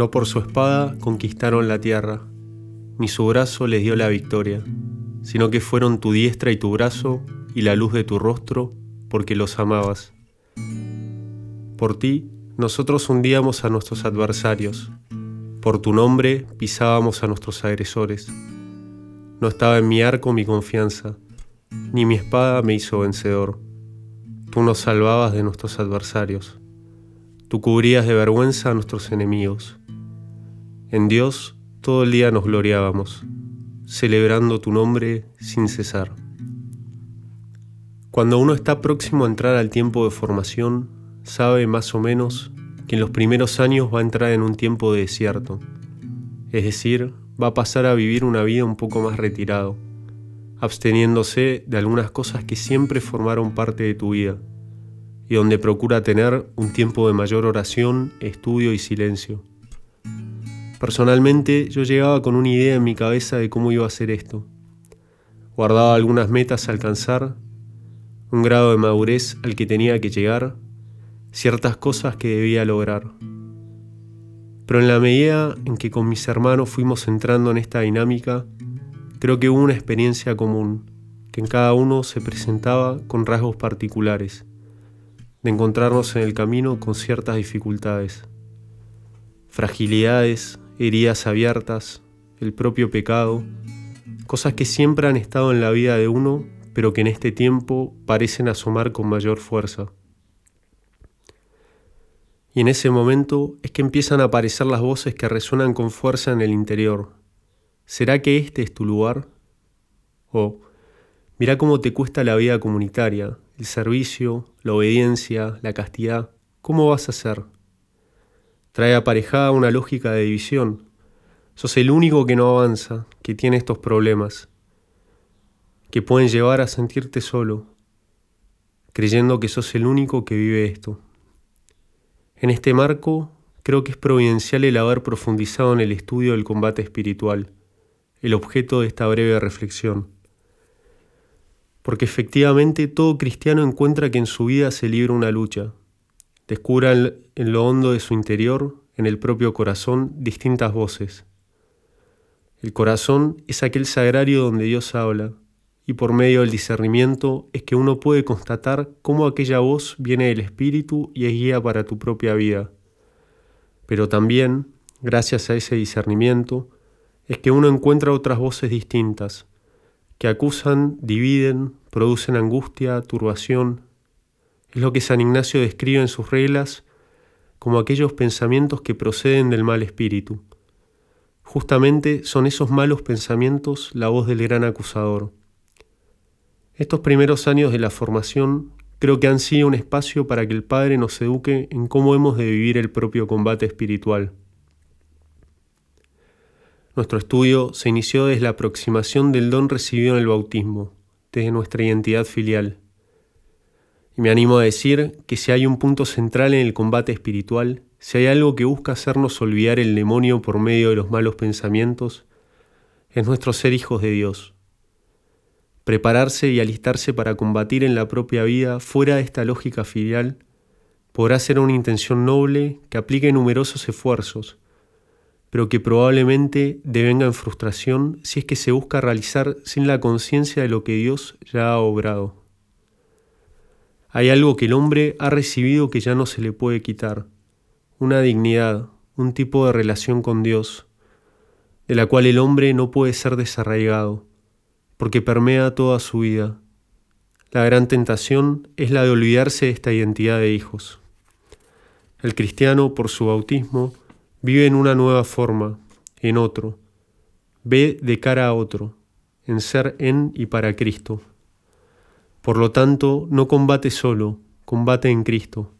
No por su espada conquistaron la tierra, ni su brazo les dio la victoria, sino que fueron tu diestra y tu brazo y la luz de tu rostro, porque los amabas. Por ti, nosotros hundíamos a nuestros adversarios, por tu nombre pisábamos a nuestros agresores. No estaba en mi arco mi confianza, ni mi espada me hizo vencedor. Tú nos salvabas de nuestros adversarios. Tú cubrías de vergüenza a nuestros enemigos. En Dios todo el día nos gloriábamos, celebrando tu nombre sin cesar. Cuando uno está próximo a entrar al tiempo de formación, sabe más o menos que en los primeros años va a entrar en un tiempo de desierto, es decir, va a pasar a vivir una vida un poco más retirado, absteniéndose de algunas cosas que siempre formaron parte de tu vida y donde procura tener un tiempo de mayor oración, estudio y silencio. Personalmente yo llegaba con una idea en mi cabeza de cómo iba a hacer esto. Guardaba algunas metas a alcanzar, un grado de madurez al que tenía que llegar ciertas cosas que debía lograr. Pero en la medida en que con mis hermanos fuimos entrando en esta dinámica, creo que hubo una experiencia común, que en cada uno se presentaba con rasgos particulares, de encontrarnos en el camino con ciertas dificultades, fragilidades, heridas abiertas, el propio pecado, cosas que siempre han estado en la vida de uno, pero que en este tiempo parecen asomar con mayor fuerza. Y en ese momento es que empiezan a aparecer las voces que resuenan con fuerza en el interior. ¿Será que este es tu lugar? O, mira cómo te cuesta la vida comunitaria, el servicio, la obediencia, la castidad. ¿Cómo vas a hacer? Trae aparejada una lógica de división. Sos el único que no avanza, que tiene estos problemas, que pueden llevar a sentirte solo, creyendo que sos el único que vive esto. En este marco, creo que es providencial el haber profundizado en el estudio del combate espiritual, el objeto de esta breve reflexión. Porque efectivamente todo cristiano encuentra que en su vida se libra una lucha, descubra en lo hondo de su interior, en el propio corazón, distintas voces. El corazón es aquel sagrario donde Dios habla, y por medio del discernimiento es que uno puede constatar cómo aquella voz viene del Espíritu y es guía para tu propia vida. Pero también, gracias a ese discernimiento, es que uno encuentra otras voces distintas, que acusan, dividen, producen angustia, turbación. Es lo que San Ignacio describe en sus reglas como aquellos pensamientos que proceden del mal espíritu. Justamente son esos malos pensamientos la voz del gran acusador. Estos primeros años de la formación creo que han sido un espacio para que el Padre nos eduque en cómo hemos de vivir el propio combate espiritual. Nuestro estudio se inició desde la aproximación del don recibido en el bautismo, desde nuestra identidad filial. Y me animo a decir que si hay un punto central en el combate espiritual, si hay algo que busca hacernos olvidar el demonio por medio de los malos pensamientos, es nuestro ser hijos de Dios prepararse y alistarse para combatir en la propia vida fuera de esta lógica filial, podrá ser una intención noble que aplique numerosos esfuerzos, pero que probablemente devenga en frustración si es que se busca realizar sin la conciencia de lo que Dios ya ha obrado. Hay algo que el hombre ha recibido que ya no se le puede quitar, una dignidad, un tipo de relación con Dios, de la cual el hombre no puede ser desarraigado porque permea toda su vida. La gran tentación es la de olvidarse de esta identidad de hijos. El cristiano, por su bautismo, vive en una nueva forma, en otro, ve de cara a otro, en ser en y para Cristo. Por lo tanto, no combate solo, combate en Cristo.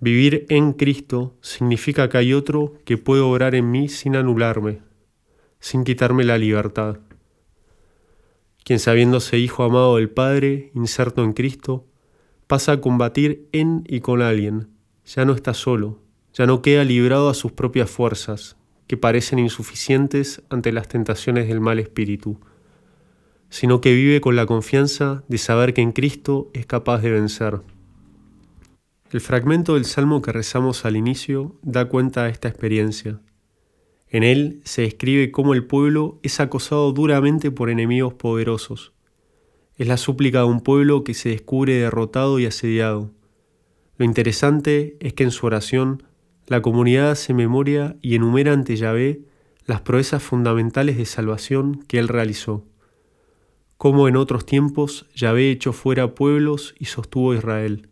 Vivir en Cristo significa que hay otro que puede obrar en mí sin anularme, sin quitarme la libertad. Quien sabiéndose hijo amado del Padre, inserto en Cristo, pasa a combatir en y con alguien, ya no está solo, ya no queda librado a sus propias fuerzas, que parecen insuficientes ante las tentaciones del mal espíritu, sino que vive con la confianza de saber que en Cristo es capaz de vencer. El fragmento del salmo que rezamos al inicio da cuenta de esta experiencia. En él se describe cómo el pueblo es acosado duramente por enemigos poderosos. Es la súplica de un pueblo que se descubre derrotado y asediado. Lo interesante es que en su oración la comunidad hace memoria y enumera ante Yahvé las proezas fundamentales de salvación que él realizó. Como en otros tiempos Yahvé echó fuera pueblos y sostuvo a Israel.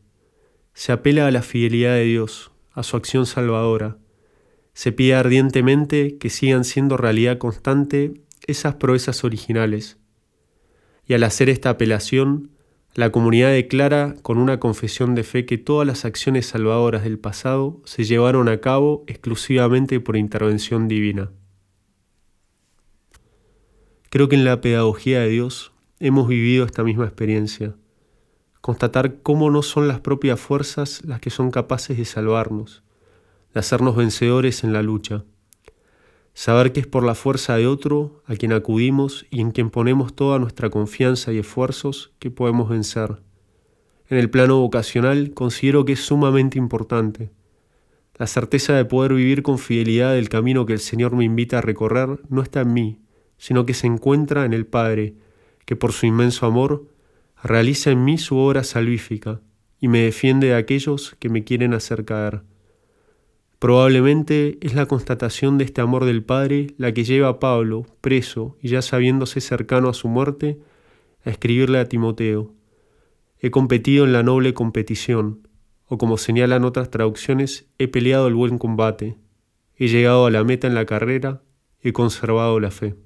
Se apela a la fidelidad de Dios, a su acción salvadora. Se pide ardientemente que sigan siendo realidad constante esas proezas originales. Y al hacer esta apelación, la comunidad declara con una confesión de fe que todas las acciones salvadoras del pasado se llevaron a cabo exclusivamente por intervención divina. Creo que en la pedagogía de Dios hemos vivido esta misma experiencia, constatar cómo no son las propias fuerzas las que son capaces de salvarnos, de hacernos vencedores en la lucha. Saber que es por la fuerza de otro a quien acudimos y en quien ponemos toda nuestra confianza y esfuerzos que podemos vencer. En el plano vocacional considero que es sumamente importante. La certeza de poder vivir con fidelidad el camino que el Señor me invita a recorrer no está en mí, sino que se encuentra en el Padre, que por su inmenso amor realiza en mí su obra salvífica y me defiende de aquellos que me quieren hacer caer. Probablemente es la constatación de este amor del Padre la que lleva a Pablo, preso y ya sabiéndose cercano a su muerte, a escribirle a Timoteo, he competido en la noble competición, o como señalan otras traducciones, he peleado el buen combate, he llegado a la meta en la carrera, he conservado la fe.